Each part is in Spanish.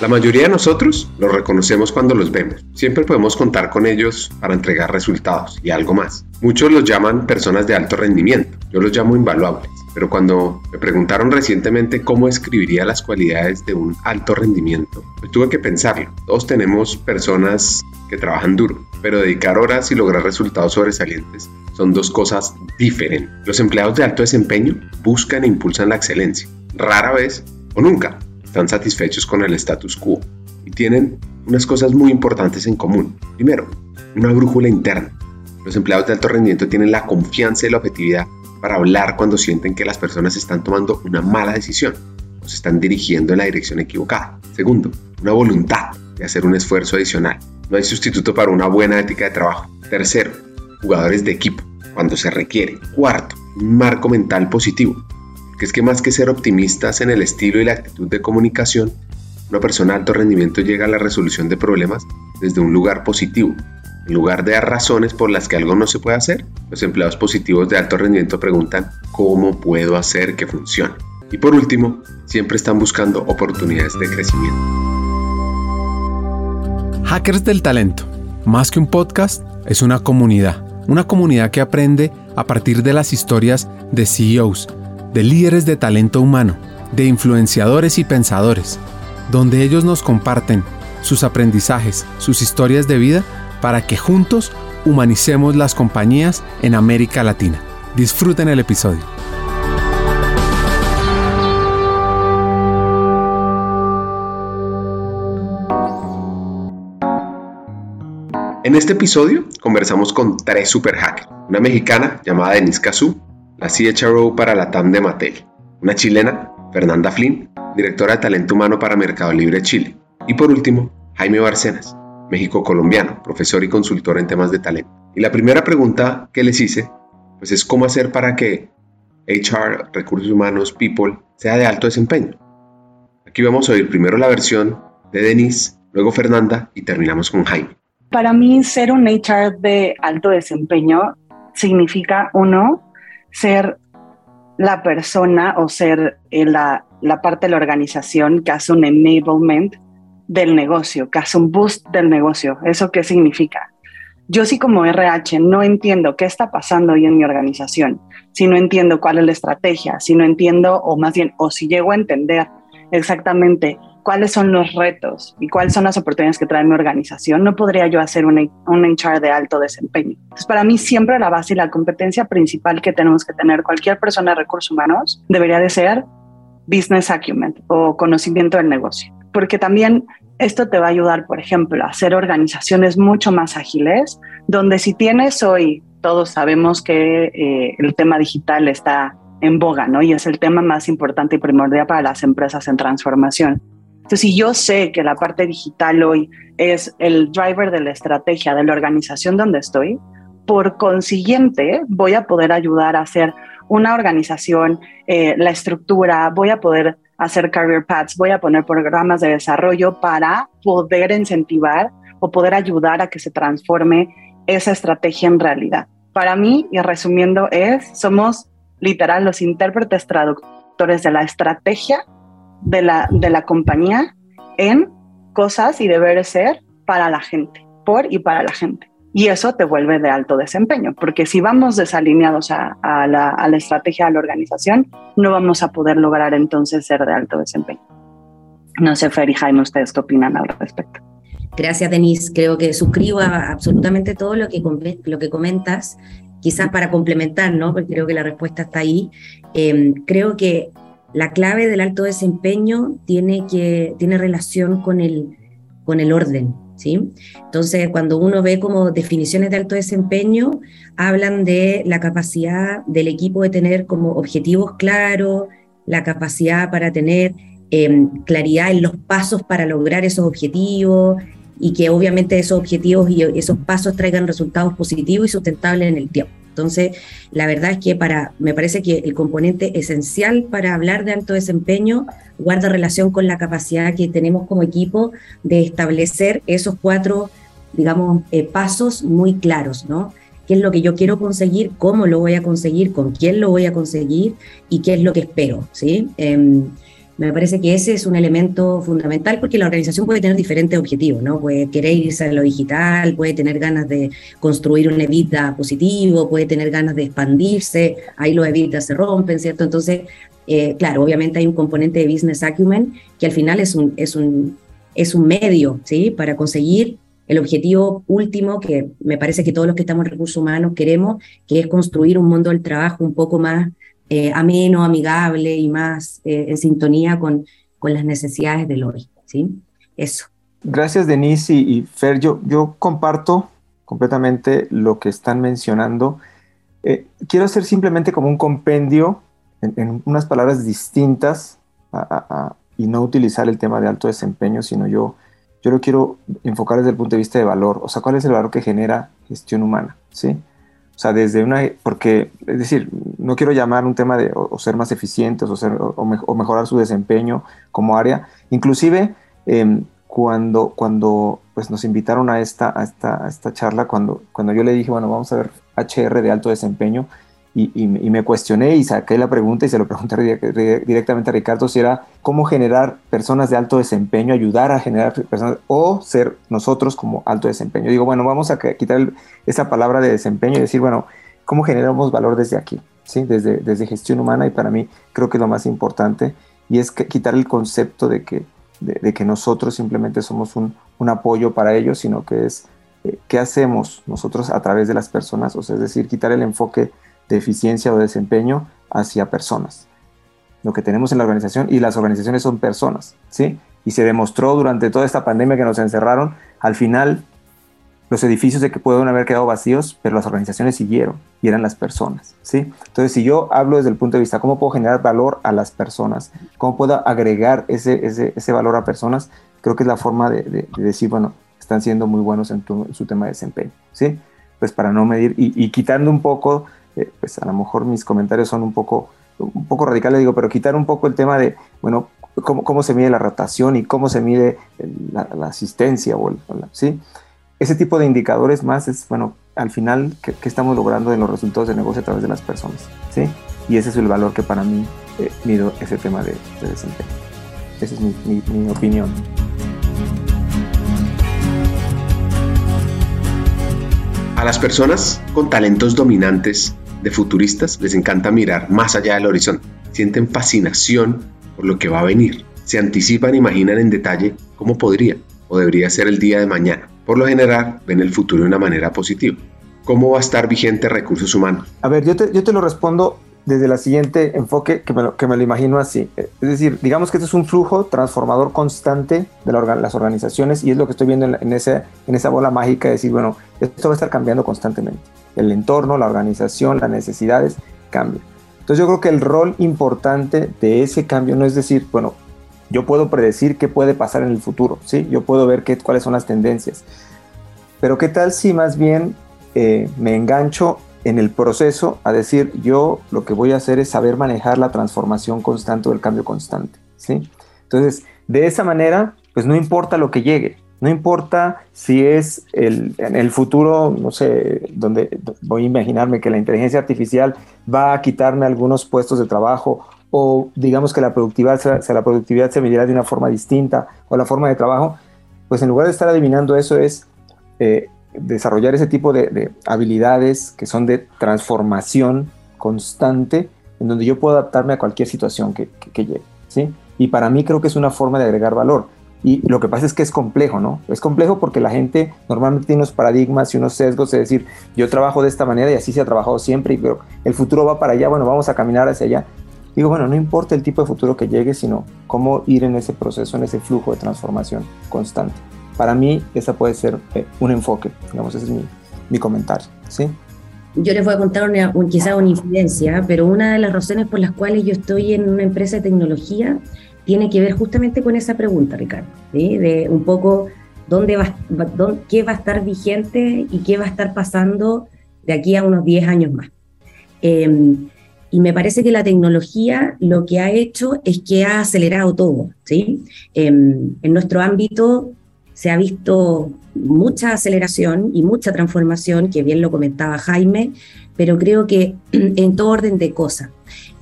La mayoría de nosotros los reconocemos cuando los vemos. Siempre podemos contar con ellos para entregar resultados y algo más. Muchos los llaman personas de alto rendimiento. Yo los llamo invaluables. Pero cuando me preguntaron recientemente cómo escribiría las cualidades de un alto rendimiento, pues tuve que pensarlo. Todos tenemos personas que trabajan duro, pero dedicar horas y lograr resultados sobresalientes son dos cosas diferentes. Los empleados de alto desempeño buscan e impulsan la excelencia. Rara vez o nunca están satisfechos con el status quo y tienen unas cosas muy importantes en común. Primero, una brújula interna. Los empleados de alto rendimiento tienen la confianza y la objetividad para hablar cuando sienten que las personas están tomando una mala decisión o se están dirigiendo en la dirección equivocada. Segundo, una voluntad de hacer un esfuerzo adicional. No hay sustituto para una buena ética de trabajo. Tercero, jugadores de equipo, cuando se requiere. Cuarto, un marco mental positivo que es que más que ser optimistas en el estilo y la actitud de comunicación, una persona de alto rendimiento llega a la resolución de problemas desde un lugar positivo. En lugar de dar razones por las que algo no se puede hacer, los empleados positivos de alto rendimiento preguntan cómo puedo hacer que funcione. Y por último, siempre están buscando oportunidades de crecimiento. Hackers del Talento, más que un podcast, es una comunidad. Una comunidad que aprende a partir de las historias de CEOs de líderes de talento humano, de influenciadores y pensadores, donde ellos nos comparten sus aprendizajes, sus historias de vida, para que juntos humanicemos las compañías en América Latina. Disfruten el episodio. En este episodio conversamos con tres super hackers, una mexicana llamada Denise Cazú, la CHRO para la TAM de Mattel, una chilena, Fernanda Flynn, directora de talento humano para Mercado Libre Chile, y por último, Jaime Barcenas, México-colombiano, profesor y consultor en temas de talento. Y la primera pregunta que les hice, pues es cómo hacer para que HR, recursos humanos, people, sea de alto desempeño. Aquí vamos a oír primero la versión de Denise, luego Fernanda y terminamos con Jaime. Para mí, ser un HR de alto desempeño significa, uno, ser la persona o ser eh, la, la parte de la organización que hace un enablement del negocio, que hace un boost del negocio. ¿Eso qué significa? Yo sí como RH no entiendo qué está pasando hoy en mi organización, si no entiendo cuál es la estrategia, si no entiendo, o más bien, o si llego a entender exactamente cuáles son los retos y cuáles son las oportunidades que trae mi organización, no podría yo hacer un, un HR de alto desempeño. Entonces, para mí siempre la base y la competencia principal que tenemos que tener cualquier persona de recursos humanos debería de ser business acumen o conocimiento del negocio. Porque también esto te va a ayudar, por ejemplo, a hacer organizaciones mucho más ágiles, donde si tienes hoy, todos sabemos que eh, el tema digital está en boga, ¿no? Y es el tema más importante y primordial para las empresas en transformación. Entonces, si yo sé que la parte digital hoy es el driver de la estrategia de la organización donde estoy, por consiguiente voy a poder ayudar a hacer una organización, eh, la estructura, voy a poder hacer career paths, voy a poner programas de desarrollo para poder incentivar o poder ayudar a que se transforme esa estrategia en realidad. Para mí, y resumiendo, es, somos literal los intérpretes traductores de la estrategia de la, de la compañía en cosas y deber ser para la gente, por y para la gente. Y eso te vuelve de alto desempeño, porque si vamos desalineados a, la, a la estrategia de la organización, no vamos a poder lograr entonces ser de alto desempeño. No sé, Fer y Jaime, ¿ustedes qué opinan al respecto? Gracias, Denise. Creo que suscribo absolutamente todo lo que, lo que comentas, quizás para complementar, ¿no? porque creo que la respuesta está ahí. Eh, creo que la clave del alto desempeño tiene, que, tiene relación con el, con el orden, ¿sí? Entonces, cuando uno ve como definiciones de alto desempeño, hablan de la capacidad del equipo de tener como objetivos claros, la capacidad para tener em, claridad en los pasos para lograr esos objetivos y que obviamente esos objetivos y esos pasos traigan resultados positivos y sustentables en el tiempo. Entonces, la verdad es que para, me parece que el componente esencial para hablar de alto desempeño guarda relación con la capacidad que tenemos como equipo de establecer esos cuatro, digamos, eh, pasos muy claros, ¿no? ¿Qué es lo que yo quiero conseguir? ¿Cómo lo voy a conseguir? ¿Con quién lo voy a conseguir? ¿Y qué es lo que espero? ¿sí? Em, Me parece que ese es un elemento fundamental porque la organización puede tener diferentes objetivos, ¿no? Puede querer irse a lo digital, puede tener ganas de construir un EBITDA positivo, puede tener ganas de expandirse, ahí los EBITDA se rompen, ¿cierto? Entonces, eh, claro, obviamente hay un componente de business acumen que al final es un, es un, es un medio, ¿sí? Para conseguir el objetivo último que me parece que todos los que estamos en recursos humanos queremos, que es construir un mundo del trabajo un poco más eh, ameno, amigable y más eh, en sintonía con, con las necesidades del hoy. ¿sí? Eso. Gracias, Denise y, Fer. Yo, yo, comparto completamente lo que están mencionando. Eh, quiero hacer simplemente como un compendio en, unas palabras distintas y no utilizar el tema de alto desempeño, sino yo, yo lo quiero enfocar desde el punto de vista de valor. O sea, ¿cuál es el valor que genera gestión humana? ¿Sí? O sea, desde una, porque, es decir, no quiero llamar un tema de o, ser más eficientes o, ser, o, mejorar su desempeño como área. Inclusive, em, cuando, cuando pues, nos invitaron a esta, a esta, a esta charla, cuando, cuando yo le dije, bueno, vamos a ver HR de alto desempeño, y, me cuestioné y saqué la pregunta y se lo pregunté directamente a Ricardo si era cómo generar personas de alto desempeño, ayudar a generar personas o ser nosotros como alto desempeño. Digo, bueno, vamos a quitar esa palabra de desempeño y decir, bueno, ¿cómo generamos valor desde aquí? ¿Sí? Desde, desde gestión humana y para mí creo que es lo más importante y es que quitar el concepto de que, de, que nosotros simplemente somos un, un, apoyo para ellos, sino que es eh, qué hacemos nosotros a través de las personas, o sea, es decir, quitar el enfoque de eficiencia o desempeño hacia personas. Lo que tenemos en la organización y las organizaciones son personas, ¿sí? Y se demostró durante toda esta pandemia que nos encerraron, al final los edificios de que pueden haber quedado vacíos, pero las organizaciones siguieron y eran las personas, ¿sí? Entonces, si yo hablo desde el punto de vista, ¿cómo puedo generar valor a las personas? ¿Cómo puedo agregar ese, ese, valor a personas? Creo que es la forma de, decir, bueno, están siendo muy buenos en, su tema de desempeño, ¿sí? Pues para no medir y quitando un poco eh, pues a lo mejor mis comentarios son un poco, un poco radicales, digo, pero quitar un poco el tema de, bueno, cómo, cómo se mide la rotación y cómo se mide la, asistencia, o, ¿sí? Ese tipo de indicadores más es, bueno, al final, ¿qué, estamos logrando en los resultados de negocio a través de las personas? ¿sí? Y ese es el valor que para mí eh, mido ese tema de, desempeño. Esa es mi, mi opinión. A las personas con talentos dominantes de futuristas les encanta mirar más allá del horizonte. Sienten fascinación por lo que va a venir. Se anticipan e imaginan en detalle cómo podría o debería ser el día de mañana. Por lo general, ven el futuro de una manera positiva. ¿Cómo va a estar vigente recursos humanos? A ver, yo te, yo te lo respondo desde la siguiente enfoque que me, lo, que me lo imagino así. Es decir, digamos que este es un flujo transformador constante de las organizaciones y es lo que estoy viendo en, en, ese, en esa bola mágica de decir, bueno, esto va a estar cambiando constantemente. El entorno, la organización, las necesidades cambian. Entonces yo creo que el rol importante de ese cambio no es decir, bueno, yo puedo predecir qué puede pasar en el futuro, ¿sí? Yo puedo ver qué, cuáles son las tendencias. Pero qué tal si más bien eh, me engancho en el proceso a decir, yo lo que voy a hacer es saber manejar la transformación constante o el cambio constante, ¿sí? Entonces, de esa manera, pues no importa lo que llegue, no importa si es el, en el futuro, no sé, donde voy a imaginarme que la inteligencia artificial va a quitarme algunos puestos de trabajo o digamos que la productividad, se, la productividad se medirá de una forma distinta o la forma de trabajo, pues en lugar de estar adivinando eso es eh, desarrollar ese tipo de, habilidades que son de transformación constante, en donde yo puedo adaptarme a cualquier situación que, llegue, ¿sí? Y para mí creo que es una forma de agregar valor. Y lo que pasa es que es complejo, ¿no? Es complejo porque la gente normalmente tiene unos paradigmas y unos sesgos, es decir, yo trabajo de esta manera y así se ha trabajado siempre, pero el futuro va para allá, bueno, vamos a caminar hacia allá. Digo, bueno, no importa el tipo de futuro que llegue, sino cómo ir en ese proceso, en ese flujo de transformación constante. Para mí, esa puede ser eh, un enfoque, digamos, ese es mi, mi comentario, ¿sí? Yo les voy a contar una, quizá una incidencia, pero una de las razones por las cuales yo estoy en una empresa de tecnología tiene que ver justamente con esa pregunta, Ricardo, de un poco dónde va, qué va a estar vigente y qué va a estar pasando de aquí a unos 10 años más. Em, y me parece que la tecnología lo que ha hecho es que ha acelerado todo. ¿sí? Em, en nuestro ámbito se ha visto mucha aceleración y mucha transformación, que bien lo comentaba Jaime, pero creo que en todo orden de cosas.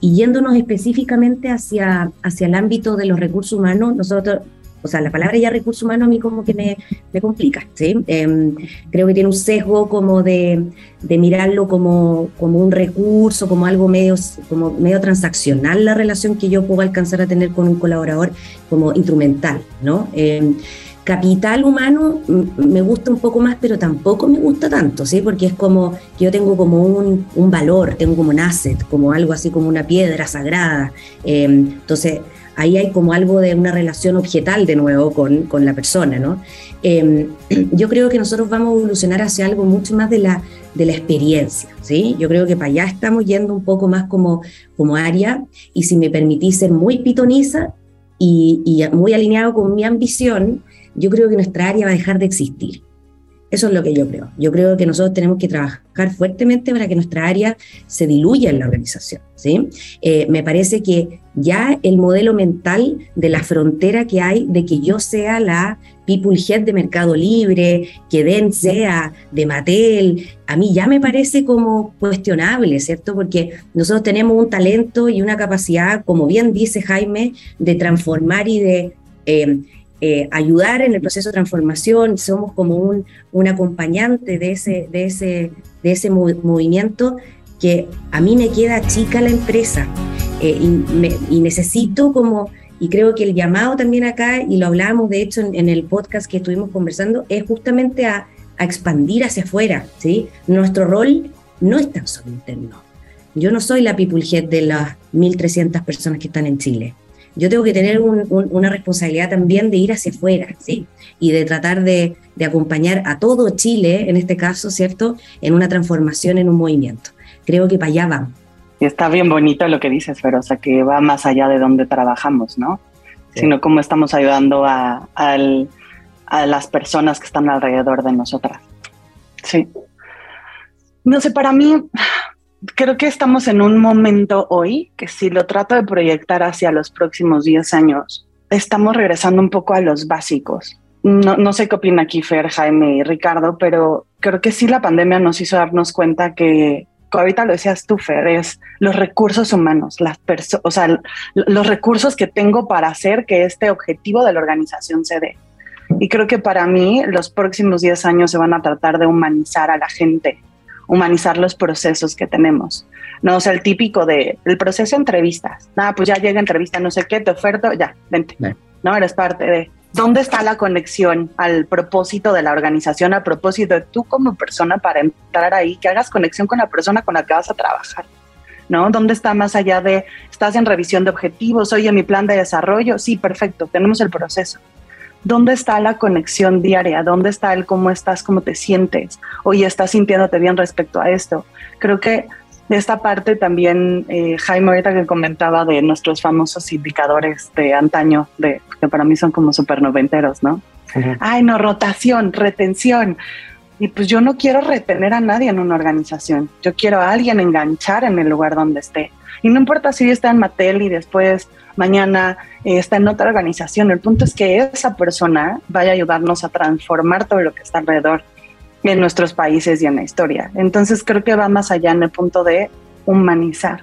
Y yéndonos específicamente hacia, hacia el ámbito de los recursos humanos, nosotros o sea, la palabra ya recurso humano a mí como que me, me complica, ¿sí? Em, creo que tiene un sesgo como de, de, mirarlo como, como un recurso, como algo medio, como medio transaccional la relación que yo puedo alcanzar a tener con un colaborador como instrumental, ¿no? Em, capital humano me gusta un poco más, pero tampoco me gusta tanto, ¿sí? Porque es como yo tengo como un, un valor, tengo como un asset, como algo así como una piedra sagrada. Em, entonces, ahí hay como algo de una relación objetal de nuevo con, con la persona, ¿no? Em, yo creo que nosotros vamos a evolucionar hacia algo mucho más de la, de la experiencia, ¿sí? Yo creo que para allá estamos yendo un poco más como, como área y si me permitís ser muy pitoniza y muy alineado con mi ambición, yo creo que nuestra área va a dejar de existir. Eso es lo que yo creo. Yo creo que nosotros tenemos que trabajar fuertemente para que nuestra área se diluya en la organización. ¿sí? Eh, me parece que ya el modelo mental de la frontera que hay de que yo sea la people head de Mercado Libre, que Den sea de Mattel, a mí ya me parece como cuestionable, ¿cierto? Porque nosotros tenemos un talento y una capacidad, como bien dice Jaime, de transformar y de... Eh, eh, ayudar en el proceso de transformación, somos como un, un acompañante de ese, de ese, de ese movimiento que a mí me queda chica la empresa eh, y, necesito como, y creo que el llamado también acá, y lo hablábamos de hecho en, el podcast que estuvimos conversando, es justamente a, a, expandir hacia afuera, ¿sí? Nuestro rol no es tan solo interno. Yo no soy la people head de las 1.300 personas que están en Chile yo tengo que tener una responsabilidad también de ir hacia afuera, ¿sí? Y de tratar de, acompañar a todo Chile, en este caso, ¿cierto?, en una transformación, en un movimiento. Creo que para allá vamos. Y está bien bonito lo que dices, pero o sea, que va más allá de donde trabajamos, ¿no? Sino cómo estamos ayudando a, a las personas que están alrededor de nosotras. Sí. No sé, para mí, creo que estamos en un momento hoy que si lo trato de proyectar hacia los próximos 10 años, estamos regresando un poco a los básicos. No, no sé qué opina aquí Fer, Jaime y Ricardo, pero creo que sí la pandemia nos hizo darnos cuenta que, ahorita lo decías tú, Fer, es los recursos humanos, las o sea, los recursos que tengo para hacer que este objetivo de la organización se dé. Y creo que para mí los próximos 10 años se van a tratar de humanizar a la gente, humanizar los procesos que tenemos. No, o sea, el típico de el proceso de entrevistas. Nada, pues ya llega entrevista, no sé qué, te oferto, ya, vente. No, eres parte de dónde está la conexión al propósito de la organización, a propósito de tú como persona para entrar ahí, que hagas conexión con la persona con la que vas a trabajar. ¿No? ¿Dónde está más allá de, estás en revisión de objetivos, oye, mi plan de desarrollo? Sí, perfecto, tenemos el proceso ¿Dónde está la conexión diaria? ¿Dónde está el cómo estás, cómo te sientes? Oye, ¿estás sintiéndote bien respecto a esto? Creo que de esta parte también, eh, Jaime, ahorita que comentaba de nuestros famosos indicadores de antaño, de, que para mí son como súper noventeros, ¿no? Ay, no, rotación, retención. Y pues yo no quiero retener a nadie en una organización. Yo quiero a alguien enganchar en el lugar donde esté. Y no importa si está en Mattel y después mañana eh, está en otra organización. El punto es que esa persona vaya a ayudarnos a transformar todo lo que está alrededor en nuestros países y en la historia. Entonces creo que va más allá en el punto de humanizar.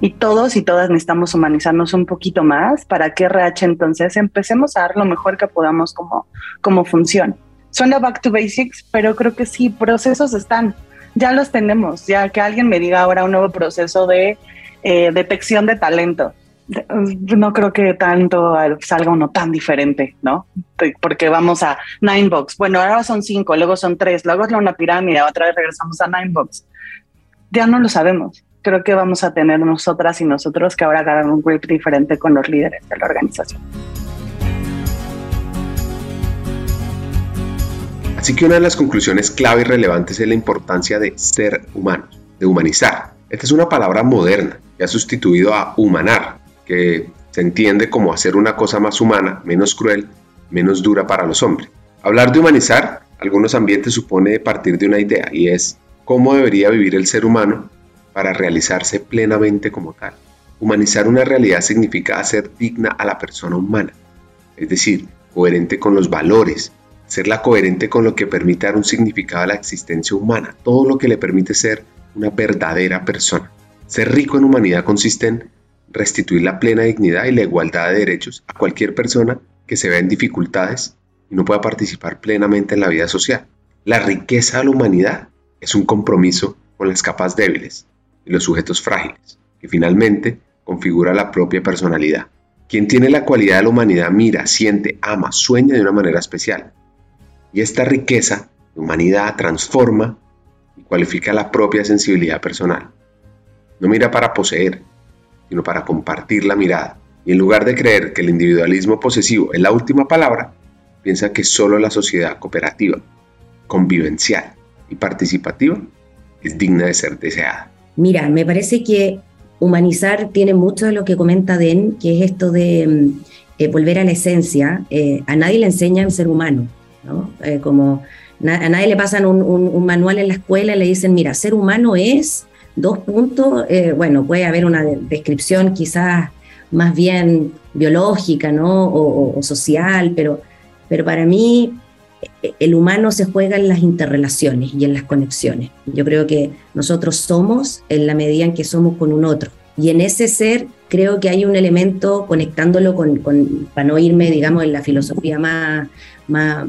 Y todos y todas necesitamos humanizarnos un poquito más para que RH entonces empecemos a dar lo mejor que podamos como, como función. Suena back to basics, pero creo que sí, procesos están, ya los tenemos, ya que alguien me diga ahora un nuevo proceso de eh, detección de talento no creo que tanto salga uno tan diferente, ¿no? Porque vamos a Ninebox. Bueno, ahora son cinco, luego son tres, luego es una pirámide, otra vez regresamos a Ninebox. Ya no lo sabemos. Creo que vamos a tener nosotras y nosotros que ahora agarrar un grip diferente con los líderes de la organización. Así que una de las conclusiones clave y relevantes es la importancia de ser humano, de humanizar. Esta es una palabra moderna que ha sustituido a humanar, que se entiende como hacer una cosa más humana, menos cruel, menos dura para los hombres. Hablar de humanizar algunos ambientes supone partir de una idea y es cómo debería vivir el ser humano para realizarse plenamente como tal. Humanizar una realidad significa hacer digna a la persona humana, es decir, coherente con los valores, serla coherente con lo que permite dar un significado a la existencia humana, todo lo que le permite ser una verdadera persona Ser rico en humanidad consiste en restituir la plena dignidad y la igualdad de derechos a cualquier persona que se vea en dificultades y no pueda participar plenamente en la vida social. La riqueza de la humanidad es un compromiso con las capas débiles y los sujetos frágiles, que finalmente configura la propia personalidad. Quien tiene la cualidad de la humanidad mira, siente, ama, sueña de una manera especial. Y esta riqueza de humanidad transforma y cualifica la propia sensibilidad personal. No mira para poseer, sino para compartir la mirada. Y en lugar de creer que el individualismo posesivo es la última palabra, piensa que solo la sociedad cooperativa, convivencial y participativa es digna de ser deseada. Mira, me parece que humanizar tiene mucho de lo que comenta Den, que es esto de mm, eh, volver a la esencia. Eh, a nadie le enseñan ser humano, ¿no? Eh, como a nadie le pasan un, manual en la escuela y le dicen, mira, ser humano es dos puntos, bueno, puede haber una descripción quizás más bien biológica, ¿no? O, social, pero, pero para mí el humano se juega en las interrelaciones y en las conexiones. Yo creo que nosotros somos en la medida en que somos con un otro. Y en ese ser creo que hay un elemento conectándolo con, para no irme, digamos, en la filosofía más, más,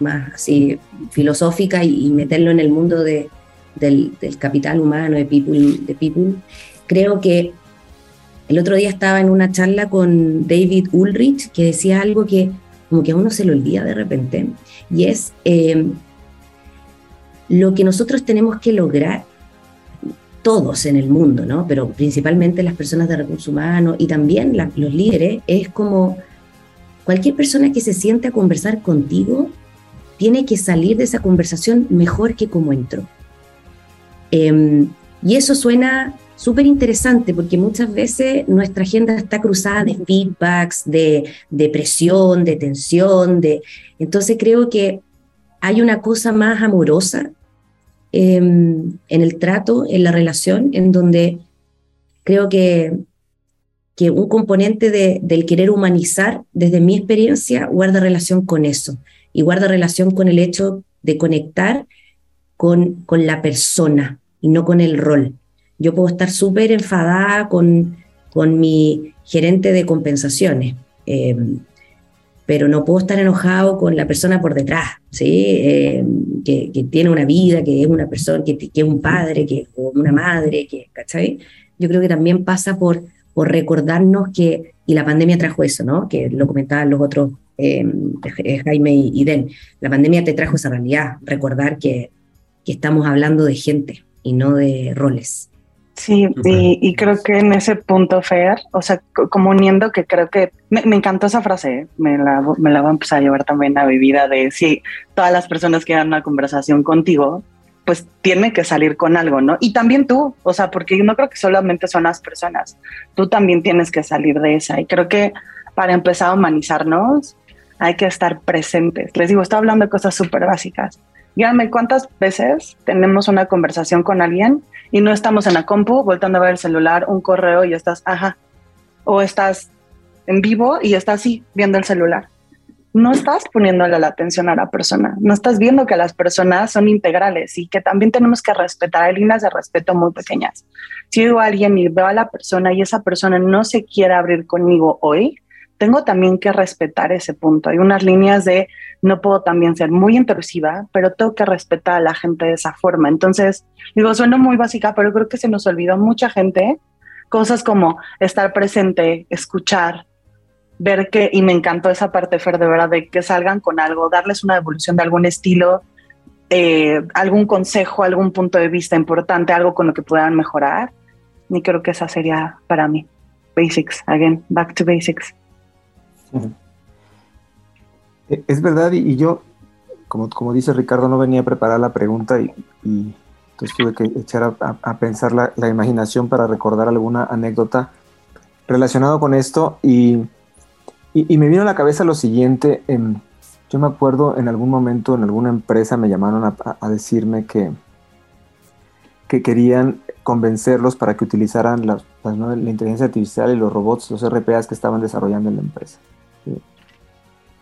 más, así, filosófica y, meterlo en el mundo de, del, capital humano, de people, de people, creo que el otro día estaba en una charla con David Ulrich que decía algo que como que a uno se lo olvida de repente, y es eh, lo que nosotros tenemos que lograr todos en el mundo, ¿no? pero principalmente las personas de recursos humanos y también los líderes, es como cualquier persona que se siente a conversar contigo tiene que salir de esa conversación mejor que como entró. Em, y eso suena súper interesante porque muchas veces nuestra agenda está cruzada de feedbacks, de, de presión, de tensión, de... entonces creo que hay una cosa más amorosa em, en el trato, en la relación, en donde creo que, que un componente de, del querer humanizar, desde mi experiencia, guarda relación con eso y guarda relación con el hecho de conectar con, con la persona y no con el rol. Yo puedo estar súper enfadada con, con mi gerente de compensaciones, eh, pero no puedo estar enojado con la persona por detrás, ¿sí? Eh, que, tiene una vida, que es una persona, que, es un padre, que es una madre, que. Yo creo que también pasa por, por recordarnos que, y la pandemia trajo eso, ¿no? Que lo comentaban los otros, eh, Jaime y, y Den, la pandemia te trajo esa realidad, recordar que, que estamos hablando de gente y no de roles. Sí, y, creo que en ese punto, Fer, o sea, como uniendo que creo que me, encantó esa frase, ¿eh? me la, me la voy a empezar a llevar también a mi vida de si todas las personas que dan una conversación contigo, pues tiene que salir con algo, ¿no? Y también tú, o sea, porque yo no creo que solamente son las personas, tú también tienes que salir de esa. Y creo que para empezar a humanizarnos hay que estar presentes. Les digo, estoy hablando de cosas súper básicas. Díganme cuántas veces tenemos una conversación con alguien y no estamos en la compu voltando a ver el celular, un correo y estás, ajá, o estás en vivo y estás así viendo el celular. No estás poniéndole la atención a la persona, no estás viendo que las personas son integrales y que también tenemos que respetar, hay líneas de respeto muy pequeñas. Si digo a alguien y veo a la persona y esa persona no se quiere abrir conmigo hoy, tengo también que respetar ese punto. Hay unas líneas de no puedo también ser muy intrusiva, pero tengo que respetar a la gente de esa forma. Entonces, digo, suena muy básica, pero creo que se nos olvidó mucha gente cosas como estar presente, escuchar, ver que, y me encantó esa parte, Fer, de verdad, de que salgan con algo, darles una devolución de algún estilo, eh, algún consejo, algún punto de vista importante, algo con lo que puedan mejorar. Y creo que esa sería para mí. Basics, again, back to basics. E, es verdad, y, yo, como, como dice Ricardo, no venía a preparar la pregunta y, entonces tuve que echar a, pensar la, imaginación para recordar alguna anécdota relacionado con esto y, me vino a la cabeza lo siguiente. Em, yo me acuerdo en algún momento en alguna empresa me llamaron a, decirme que, que querían convencerlos para que utilizaran la, la, inteligencia artificial y los robots, los RPAs que estaban desarrollando en la empresa.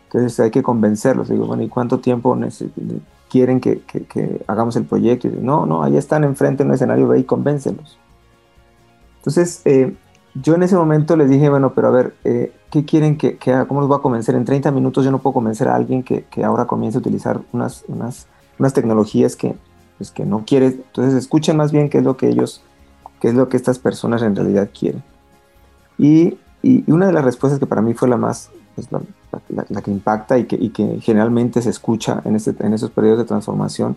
Entonces hay que convencerlos. Digo, bueno, ¿y cuánto tiempo quieren que, hagamos el proyecto? Y no, no, ahí están enfrente en un escenario, ve y convéncelos. Entonces, eh, yo en ese momento les dije, bueno, pero a ver, eh, ¿qué quieren que, haga? ¿Cómo los voy a convencer? En 30 minutos yo no puedo convencer a alguien que, ahora comience a utilizar unas, unas, unas tecnologías que, pues, que no quiere. Entonces, escuchen más bien qué es lo que ellos, qué es lo que estas personas en realidad quieren. Y, y una de las respuestas que para mí fue la más, pues, la, que impacta y que, y que, generalmente se escucha en, este, en esos periodos de transformación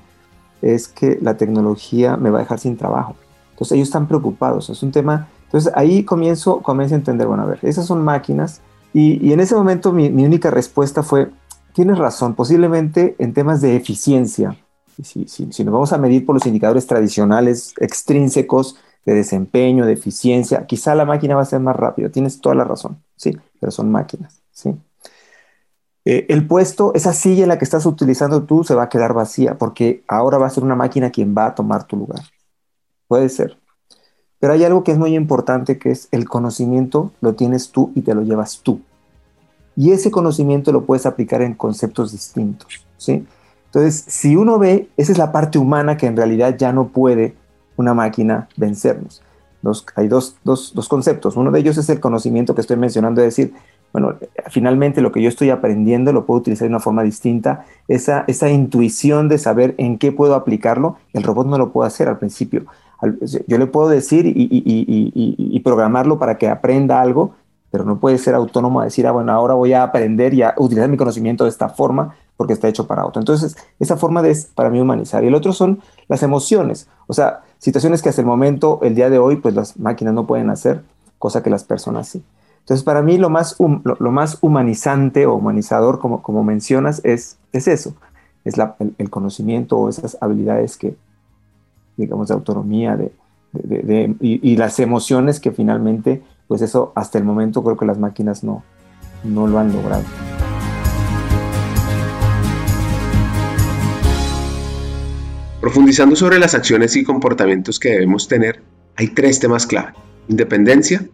es que la tecnología me va a dejar sin trabajo. Entonces ellos están preocupados, es un tema entonces ahí comienzo, comienzo a entender, bueno, a ver, esas son máquinas y, en ese momento mi, única respuesta fue, tienes razón, posiblemente en temas de eficiencia, si, si, si, nos vamos a medir por los indicadores tradicionales extrínsecos de desempeño, de eficiencia, quizá la máquina va a ser más rápida, tienes toda la razón, sí, pero son máquinas, sí. Eh, el puesto, esa silla en la que estás utilizando tú se va a quedar vacía porque ahora va a ser una máquina quien va a tomar tu lugar. Puede ser. Pero hay algo que es muy importante, que es el conocimiento lo tienes tú y te lo llevas tú. Y ese conocimiento lo puedes aplicar en conceptos distintos, ¿sí? Entonces, si uno ve, esa es la parte humana que en realidad ya no puede una máquina vencernos. hay dos, conceptos. Uno de ellos es el conocimiento que estoy mencionando, es decir, bueno, finalmente lo que yo estoy aprendiendo lo puedo utilizar de una forma distinta. Esa, esa intuición de saber en qué puedo aplicarlo, el robot no lo puede hacer al principio. Yo le puedo decir y, programarlo para que aprenda algo, pero no puede ser autónomo a decir, ah, bueno, ahora voy a aprender y a utilizar mi conocimiento de esta forma porque está hecho para otro. Entonces, esa forma de para mí humanizar. Y el otro son las emociones, o sea, situaciones que hasta el momento, el día de hoy, pues las máquinas no pueden hacer, cosa que las personas sí. Entonces, para mí lo más, lo, más humanizante o humanizador, como, como mencionas, es, es eso, es el, conocimiento o esas habilidades que, digamos, de autonomía de, y, las emociones que finalmente, pues eso hasta el momento creo que las máquinas no, no lo han logrado. Profundizando sobre las acciones y comportamientos que debemos tener, hay tres temas clave. Independencia,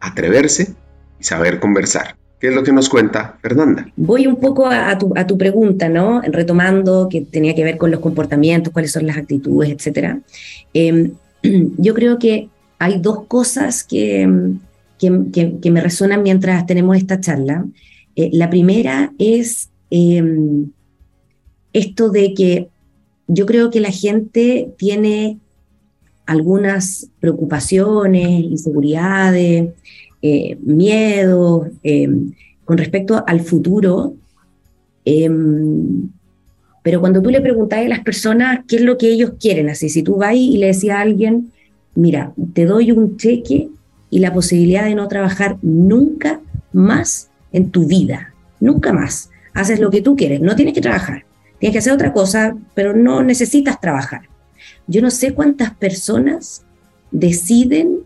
atreverse y saber conversar. ¿Qué es lo que nos cuenta Fernanda? Voy un poco a, tu, a tu, pregunta, ¿no? Retomando que tenía que ver con los comportamientos, cuáles son las actitudes, etcétera. Em, yo creo que hay dos cosas que, que, que, me resuenan mientras tenemos esta charla. Eh, la primera es em, esto de que yo creo que la gente tiene algunas preocupaciones, inseguridades, eh, miedo eh, con respecto al futuro. Em, pero cuando tú le preguntas a las personas qué es lo que ellos quieren, así, si tú vas y le decías a alguien, mira, te doy un cheque y la posibilidad de no trabajar nunca más en tu vida, nunca más. Haces lo que tú quieres, no tienes que trabajar, tienes que hacer otra cosa, pero no necesitas trabajar. Yo no sé cuántas personas deciden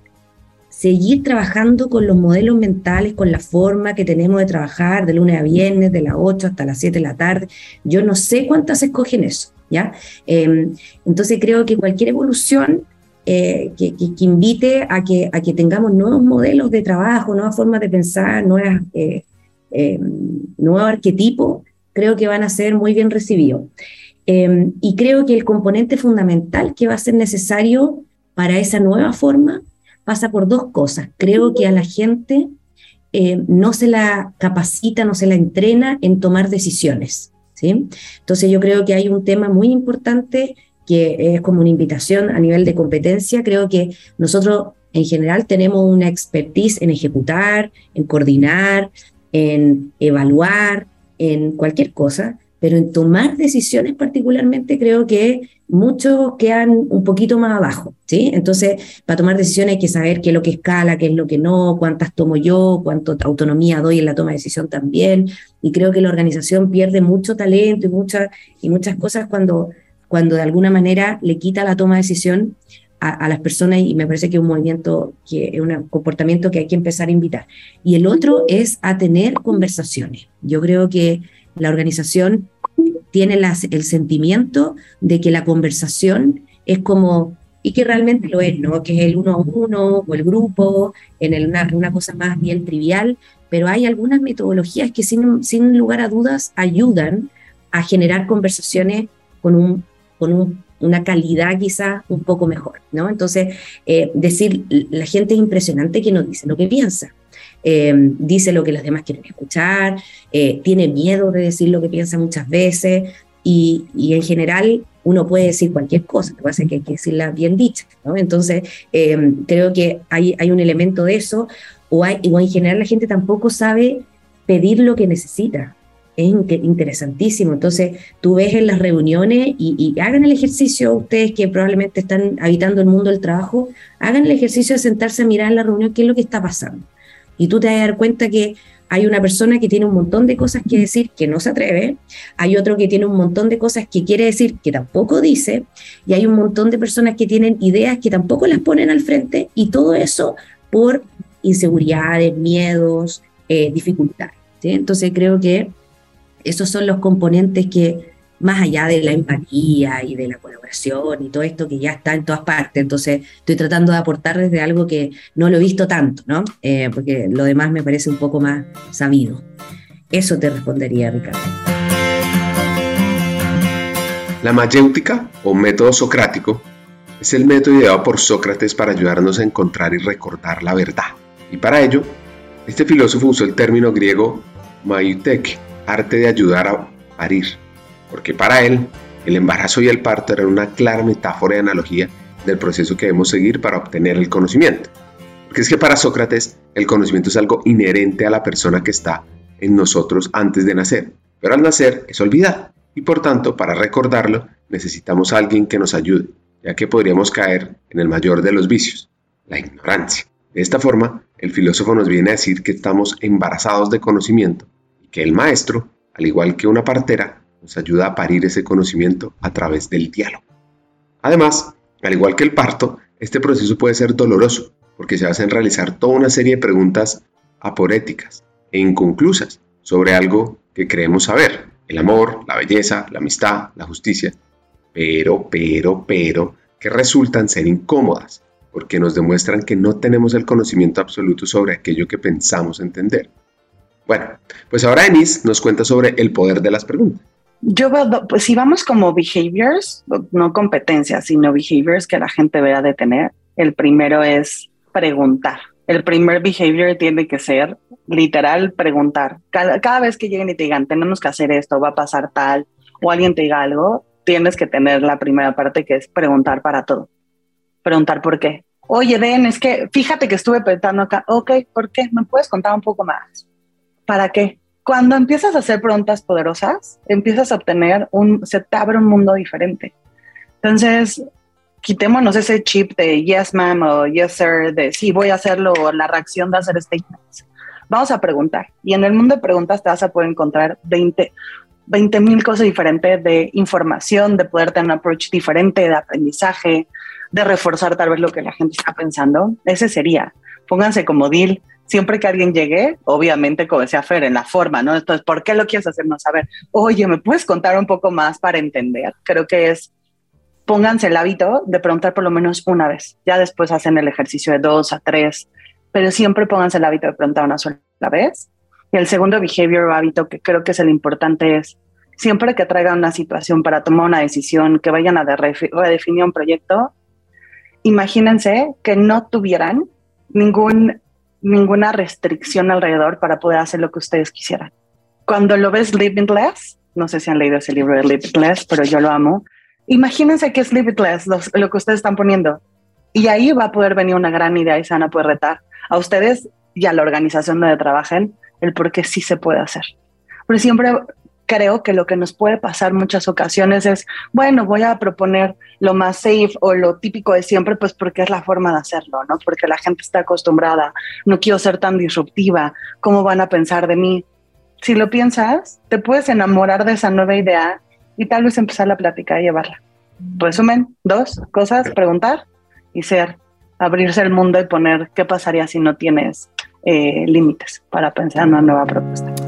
seguir trabajando con los modelos mentales, con la forma que tenemos de trabajar de lunes a viernes, de las 8 hasta las 7 de la tarde. Yo no sé cuántas escogen eso, ¿ya? Em, entonces creo que cualquier evolución eh, que, invite a que, a que tengamos nuevos modelos de trabajo, nuevas formas de pensar, nuevas, eh, em, nuevos arquetipos, creo que van a ser muy bien recibidos. Em, y creo que el componente fundamental que va a ser necesario para esa nueva forma pasa por dos cosas. Creo que a la gente eh, no se la capacita, no se la entrena en tomar decisiones. ¿sí? Entonces yo creo que hay un tema muy importante que es como una invitación a nivel de competencia. Creo que nosotros en general tenemos una expertise en ejecutar, en coordinar, en evaluar, en cualquier cosa, pero en tomar decisiones particularmente creo que muchos quedan un poquito más abajo, ¿sí? Entonces, para tomar decisiones hay que saber qué es lo que escala, qué es lo que no, cuántas tomo yo, cuánta autonomía doy en la toma de decisión también, y creo que la organización pierde mucho talento y, muchas y muchas cosas cuando, cuando de alguna manera le quita la toma de decisión a, a, las personas y me parece que es un movimiento, que es un comportamiento que hay que empezar a invitar. Y el otro es a tener conversaciones. Yo creo que la organización tiene el sentimiento de que la conversación es como, y que realmente lo es, ¿no? Que es el uno a uno o el grupo, en una, cosa más bien trivial, pero hay algunas metodologías que sin, lugar a dudas ayudan a generar conversaciones con un, con un una calidad quizás un poco mejor, ¿no? Entonces, eh, decir, la gente es impresionante que no dice lo que piensa. Eh, dice lo que los demás quieren escuchar, eh, tiene miedo de decir lo que piensa muchas veces y, y, en general uno puede decir cualquier cosa, lo que pasa es que hay que decirla bien dicha, ¿no? Entonces, creo que hay, un elemento de eso, o, hay, en general la gente tampoco sabe pedir lo que necesita, es interesantísimo. Entonces, tú ves en las reuniones y, hagan el ejercicio, ustedes que probablemente están habitando el mundo del trabajo, hagan el ejercicio de sentarse a mirar en la reunión qué es lo que está pasando. Y tú te vas a dar cuenta que hay una persona que tiene un montón de cosas que decir que no se atreve, hay otro que tiene un montón de cosas que quiere decir que tampoco dice, y hay un montón de personas que tienen ideas que tampoco las ponen al frente, y todo eso por inseguridades, miedos, eh, dificultades. Entonces creo que esos son los componentes que, más allá de la empatía y de la colaboración y todo esto que ya está en todas partes, entonces estoy tratando de aportar desde algo que no lo he visto tanto, ¿no? Eh, porque lo demás me parece un poco más sabido. Eso te respondería, Ricardo. La mayéutica, o método socrático, es el método ideado por Sócrates para ayudarnos a encontrar y recordar la verdad. Y para ello, este filósofo usó el término griego maiutek, arte de ayudar a parir, porque para él el embarazo y el parto eran una clara metáfora y analogía del proceso que debemos seguir para obtener el conocimiento. Porque es que para Sócrates el conocimiento es algo inherente a la persona que está en nosotros antes de nacer, pero al nacer es olvidado y por tanto para recordarlo necesitamos alguien que nos ayude, ya que podríamos caer en el mayor de los vicios, la ignorancia. De esta forma, el filósofo nos viene a decir que estamos embarazados de conocimiento que el maestro, al igual que una partera, nos ayuda a parir ese conocimiento a través del diálogo. Además, al igual que el parto, este proceso puede ser doloroso porque se hacen realizar toda una serie de preguntas aporéticas e inconclusas sobre algo que creemos saber, el amor, la belleza, la amistad, la justicia, pero, pero, pero, que resultan ser incómodas porque nos demuestran que no tenemos el conocimiento absoluto sobre aquello que pensamos entender. Bueno, pues ahora Denise nos cuenta sobre el poder de las preguntas. Yo veo, pues si vamos como behaviors, no competencias, sino behaviors que la gente vea de tener, el primero es preguntar. El primer behavior tiene que ser literal preguntar. Cada, cada vez que lleguen y te digan, tenemos que hacer esto, va a pasar tal, o alguien te diga algo, tienes que tener la primera parte que es preguntar para todo. Preguntar por qué. Oye, Den, es que fíjate que estuve pensando acá. Ok, ¿por qué? ¿Me puedes contar un poco más? ¿Para qué? Cuando empiezas a hacer preguntas poderosas, empiezas a obtener un, se te abre un mundo diferente. Entonces, quitémonos ese chip de yes ma'am o yes sir, de sí voy a hacerlo, o la reacción de hacer statements. Vamos a preguntar. Y en el mundo de preguntas te vas a poder encontrar 20 mil cosas diferentes de información, de poder tener un approach diferente, de aprendizaje, de reforzar tal vez lo que la gente está pensando. Ese sería. Pónganse como deal siempre que alguien llegue, obviamente, como decía Fer, en la forma, ¿no? Entonces, ¿por qué lo quieres hacernos saber? Oye, ¿me puedes contar un poco más para entender? Creo que es, pónganse el hábito de preguntar por lo menos una vez. Ya después hacen el ejercicio de dos a tres, pero siempre pónganse el hábito de preguntar una sola vez. Y el segundo behavior hábito que creo que es el importante es, siempre que traigan una situación para tomar una decisión, que vayan a redefinir un proyecto, imagínense que no tuvieran ningún ninguna restricción alrededor para poder hacer lo que ustedes quisieran. Cuando lo ves Limitless, no sé si han leído ese libro de Limitless, pero yo lo amo. Imagínense que es Limitless lo, lo que ustedes están poniendo. Y ahí va a poder venir una gran idea y se van a poder retar a ustedes y a la organización donde trabajen el por qué sí se puede hacer. Pero siempre creo que lo que nos puede pasar muchas ocasiones es, bueno, voy a proponer lo más safe o lo típico de siempre, pues porque es la forma de hacerlo, ¿no? Porque la gente está acostumbrada, no quiero ser tan disruptiva, ¿cómo van a pensar de mí? Si lo piensas, te puedes enamorar de esa nueva idea y tal vez empezar la plática y llevarla. Resumen, dos cosas, preguntar y ser, abrirse el mundo y poner qué pasaría si no tienes eh, límites para pensar en una nueva propuesta.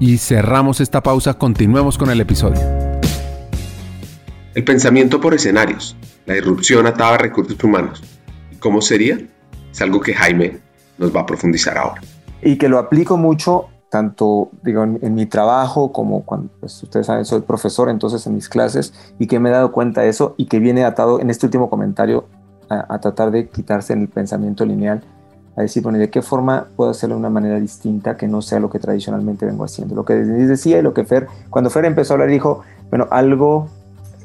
y cerramos esta pausa. Continuemos con el episodio. El pensamiento por escenarios, la irrupción atada a recursos humanos. ¿Y cómo sería? Es algo que Jaime nos va a profundizar ahora. Y que lo aplico mucho tanto digo, en, mi trabajo como cuando pues, ustedes saben soy profesor entonces en mis clases y que me he dado cuenta de eso y que viene atado en este último comentario a, tratar de quitarse en el pensamiento lineal a decir, bueno, ¿de qué forma puedo hacerlo de una manera distinta que no sea lo que tradicionalmente vengo haciendo? Lo que decía y lo que Fer, cuando Fer empezó a hablar, dijo, bueno, algo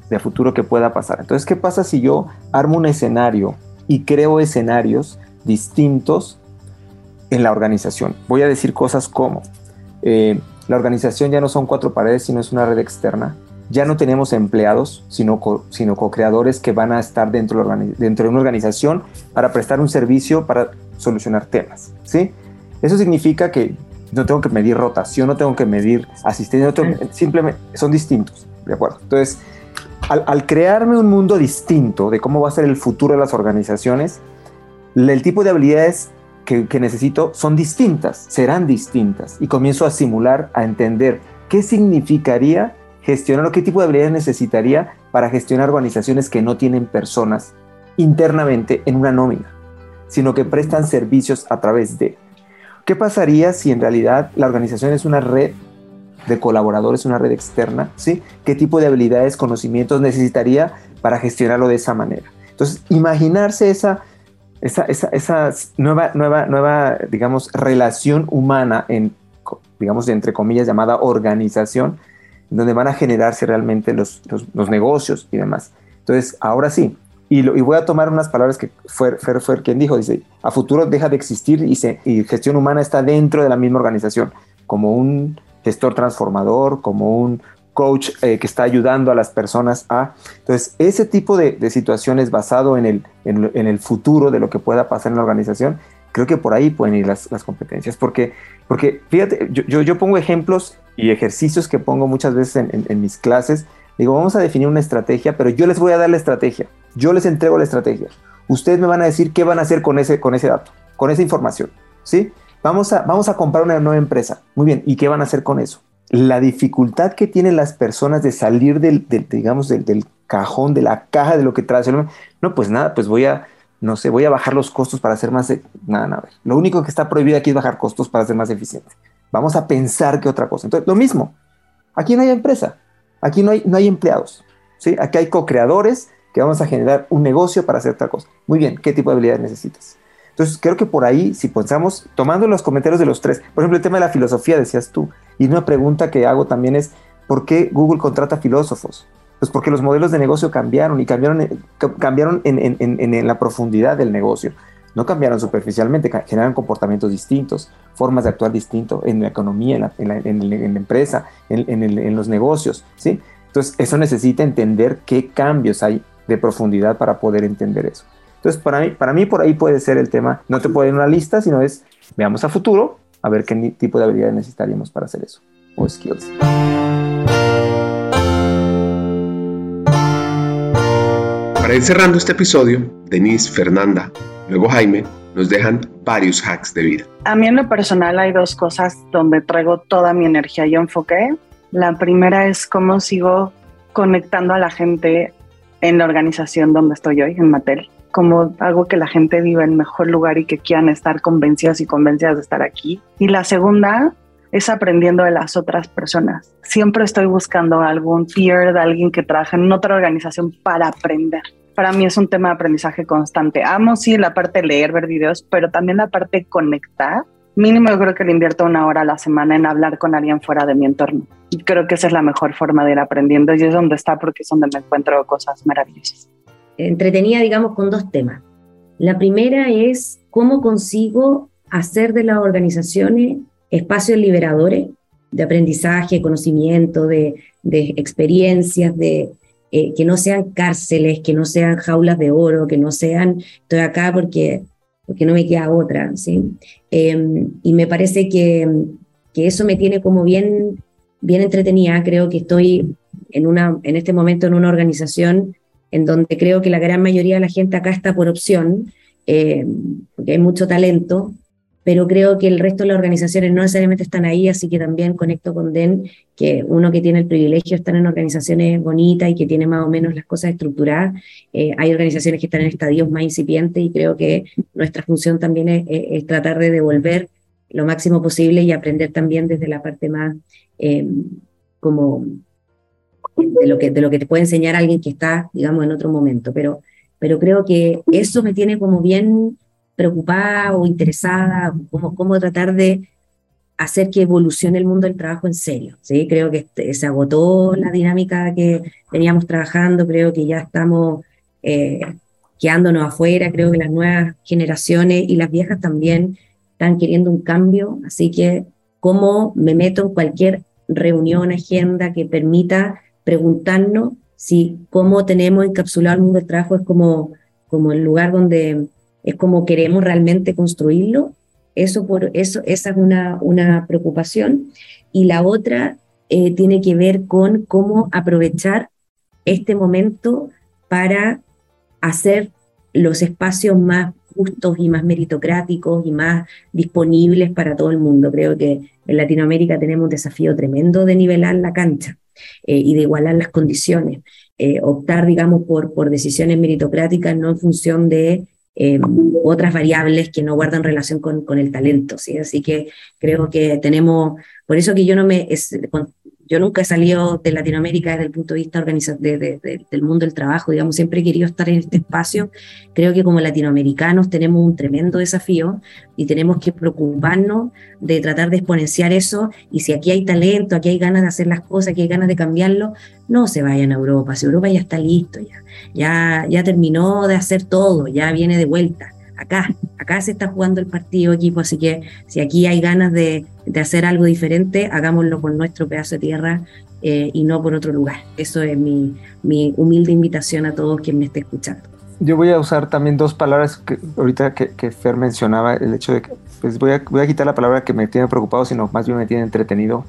de futuro que pueda pasar. Entonces, ¿qué pasa si yo armo un escenario y creo escenarios distintos en la organización? Voy a decir cosas como, eh, la organización ya no son cuatro paredes, sino es una red externa. Ya no tenemos empleados, sino, sino co-creadores que van a estar dentro de, dentro de una organización para prestar un servicio para solucionar temas. ¿sí? Eso significa que no tengo que medir rotación, no tengo que medir asistencia, simplemente son distintos. ¿De acuerdo? Entonces, al, crearme un mundo distinto de cómo va a ser el futuro de las organizaciones, el tipo de habilidades que, necesito son distintas, serán distintas. Y comienzo a simular, a entender qué significaría gestionar o qué tipo de habilidades necesitaría para gestionar organizaciones que no tienen personas internamente en una nómina, sino que prestan servicios a través de. ¿Qué pasaría si en realidad la organización es una red de colaboradores, una red externa, ¿sí? ¿Qué tipo de habilidades, conocimientos necesitaría para gestionarlo de esa manera? Entonces, imaginarse esa, nueva, nueva, nueva, digamos, relación humana en, digamos, entre comillas, llamada organización, donde van a generarse realmente los, los, negocios y demás. Entonces, ahora sí, y, voy a tomar unas palabras que fue, quien dijo, dice, a futuro deja de existir y, se, gestión humana está dentro de la misma organización, como un gestor transformador, como un coach eh, que está ayudando a las personas a... Entonces, ese tipo de, situaciones basado en el, en, el futuro de lo que pueda pasar en la organización, creo que por ahí pueden ir las, competencias, porque, porque fíjate, yo, yo, pongo ejemplos y ejercicios que pongo muchas veces en, mis clases, digo, vamos a definir una estrategia, pero yo les voy a dar la estrategia, yo les entrego la estrategia, ustedes me van a decir qué van a hacer con ese, con ese dato, con esa información, ¿sí? Vamos a, vamos a comprar una nueva empresa. Muy bien, ¿y qué van a hacer con eso? La dificultad que tienen las personas de salir del, digamos, del, cajón, de la caja de lo que trae. No, pues nada, pues voy a, no sé, voy a bajar los costos para hacer más... E-". Nada, nada. Lo único que está prohibido aquí es bajar costos para ser más eficiente. Vamos a pensar que otra cosa. Entonces, lo mismo. Aquí no hay empresa. Aquí no hay, no hay empleados. ¿sí? Aquí hay co-creadores que vamos a generar un negocio para hacer otra cosa. Muy bien, ¿qué tipo de habilidades necesitas? Entonces, creo que por ahí, si pensamos, tomando los comentarios de los tres, por ejemplo, el tema de la filosofía, decías tú, y una pregunta que hago también es, ¿por qué Google contrata filósofos? Pues porque los modelos de negocio cambiaron y cambiaron, eh, cambiaron en, la profundidad del negocio. No cambiaron superficialmente, generan comportamientos distintos, formas de actuar distinto en la economía, en la, empresa, en, los negocios, ¿sí? Entonces, eso necesita entender qué cambios hay de profundidad para poder entender eso. Entonces, para mí, para mí por ahí puede ser el tema. No te puede ir una lista, sino es, veamos a futuro, a ver qué tipo de habilidades necesitaríamos para hacer eso, o skills. Para ir cerrando este episodio, Denise, Fernanda, luego Jaime, nos dejan varios hacks de vida. A mí en lo personal hay dos cosas donde traigo toda mi energía y enfoque. La primera es cómo sigo conectando a la gente en la organización donde estoy hoy, en Mattel como hago que la gente viva en mejor lugar y que quieran estar convencidos y convencidas de estar aquí. Y la segunda es aprendiendo de las otras personas. Siempre estoy buscando algún peer de alguien que trabaja en otra organización para aprender. Para mí es un tema de aprendizaje constante. Amo sí la parte de leer, ver videos, pero también la parte de conectar. Mínimo yo creo que le invierto una hora a la semana en hablar con alguien fuera de mi entorno. Creo que esa es la mejor forma de ir aprendiendo y es donde está porque es donde me encuentro cosas maravillosas entretenida, digamos, con dos temas. La primera es cómo consigo hacer de las organizaciones espacios liberadores de aprendizaje, conocimiento, de, experiencias, de, eh, que no sean cárceles, que no sean jaulas de oro, que no sean, estoy acá porque, porque no me queda otra, ¿sí? Em, y me parece que, que, eso me tiene como bien bien entretenida. Creo que estoy en, una, en este momento en una organización en donde creo que la gran mayoría de la gente acá está por opción, eh, porque hay mucho talento, pero creo que el resto de las organizaciones no necesariamente están ahí, así que también conecto con Den, que uno que tiene el privilegio de estar en organizaciones bonitas y que tiene más o menos las cosas estructuradas, eh, hay organizaciones que están en estadios más incipientes y creo que nuestra función también es, tratar de devolver lo máximo posible y aprender también desde la parte más eh, como de lo, que, de lo que te puede enseñar alguien que está, digamos, en otro momento, pero, pero creo que eso me tiene como bien preocupada o interesada, como cómo tratar de hacer que evolucione el mundo del trabajo en serio. ¿sí? Creo que este, se agotó la dinámica que veníamos trabajando, creo que ya estamos eh, quedándonos afuera, creo que las nuevas generaciones y las viejas también están queriendo un cambio, así que cómo me meto en cualquier reunión, agenda que permita preguntarnos si cómo tenemos encapsulado el mundo del trabajo es como, como el lugar donde es como queremos realmente construirlo. Eso, por, eso esa es una, una preocupación. Y la otra eh, tiene que ver con cómo aprovechar este momento para hacer los espacios más justos y más meritocráticos y más disponibles para todo el mundo. Creo que en Latinoamérica tenemos un desafío tremendo de nivelar la cancha eh, y de igualar las condiciones. Eh, optar, digamos, por, por decisiones meritocráticas no en función de eh, otras variables que no guardan relación con, con, el talento, ¿sí? Así que creo que tenemos, por eso que yo no me, es, yo nunca he salido de Latinoamérica desde el punto de vista del mundo del trabajo, digamos, siempre he querido estar en este espacio. Creo que como latinoamericanos tenemos un tremendo desafío y tenemos que preocuparnos de tratar de exponenciar eso. Y si aquí hay talento, aquí hay ganas de hacer las cosas, aquí hay ganas de cambiarlo, no se vayan a Europa. Si Europa ya está listo, ya, ya, ya terminó de hacer todo, ya viene de vuelta acá, acá se está jugando el partido equipo, así que si aquí hay ganas de, hacer algo diferente, hagámoslo por nuestro pedazo de tierra eh, y no por otro lugar. Eso es mi, humilde invitación a todos quien me esté escuchando. Yo voy a usar también dos palabras que ahorita que, Fer mencionaba, el hecho de que, pues voy a, voy a quitar la palabra que me tiene preocupado, sino más bien me tiene entretenido,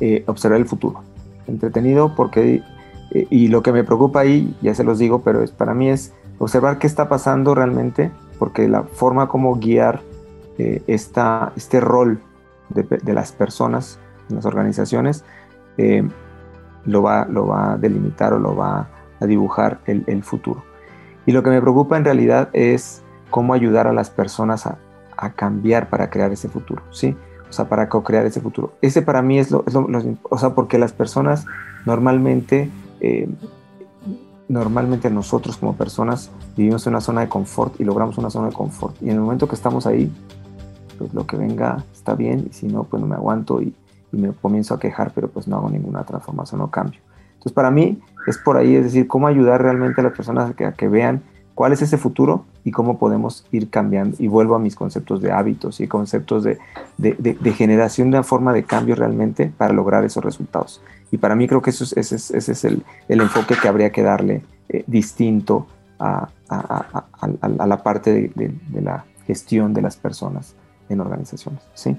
eh, observar el futuro. Entretenido porque, eh, y lo que me preocupa ahí, ya se los digo, pero es, para mí es observar qué está pasando realmente porque la forma como guiar eh, este rol de, las personas en las organizaciones eh, lo, va, lo va a delimitar o lo va a dibujar el, futuro. Y lo que me preocupa en realidad es cómo ayudar a las personas a, cambiar para crear ese futuro, ¿sí? O sea, para co-crear ese futuro. Ese para mí es lo, o sea, porque las personas normalmente eh, normalmente nosotros como personas vivimos en una zona de confort y logramos una zona de confort. Y en el momento que estamos ahí, pues lo que venga está bien y si no, pues no me aguanto y, me comienzo a quejar, pero pues no hago ninguna transformación o cambio. Entonces para mí es por ahí, es decir, cómo ayudar realmente a las personas a que, vean cuál es ese futuro y cómo podemos ir cambiando. Y vuelvo a mis conceptos de hábitos y conceptos de, generación de una forma de cambio realmente para lograr esos resultados. Y para mí creo que es, ese, es, el, enfoque que habría que darle eh, distinto a, a, a, la parte de, la gestión de las personas en organizaciones. ¿sí?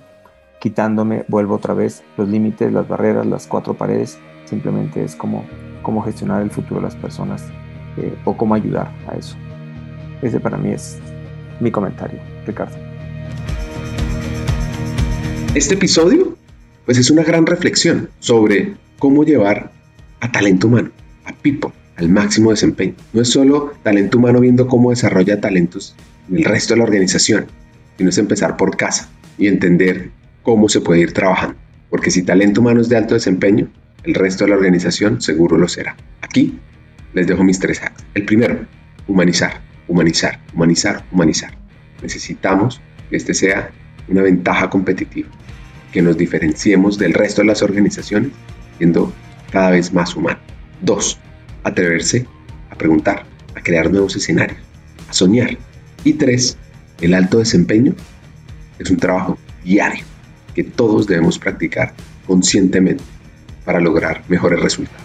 Quitándome, vuelvo otra vez, los límites, las barreras, las cuatro paredes, simplemente es como cómo gestionar el futuro de las personas eh, o cómo ayudar a eso. Ese para mí es mi comentario, Ricardo. Este episodio, pues es una gran reflexión sobre cómo llevar a talento humano, a people, al máximo desempeño. No es solo talento humano viendo cómo desarrolla talentos en el resto de la organización, sino es empezar por casa y entender cómo se puede ir trabajando. Porque si talento humano es de alto desempeño, el resto de la organización seguro lo será. Aquí les dejo mis tres actos. El primero, humanizar, humanizar, humanizar, humanizar. Necesitamos que este sea una ventaja competitiva, que nos diferenciemos del resto de las organizaciones siendo cada vez más humano. Dos, atreverse a preguntar, a crear nuevos escenarios, a soñar. Y tres, el alto desempeño es un trabajo diario que todos debemos practicar conscientemente para lograr mejores resultados.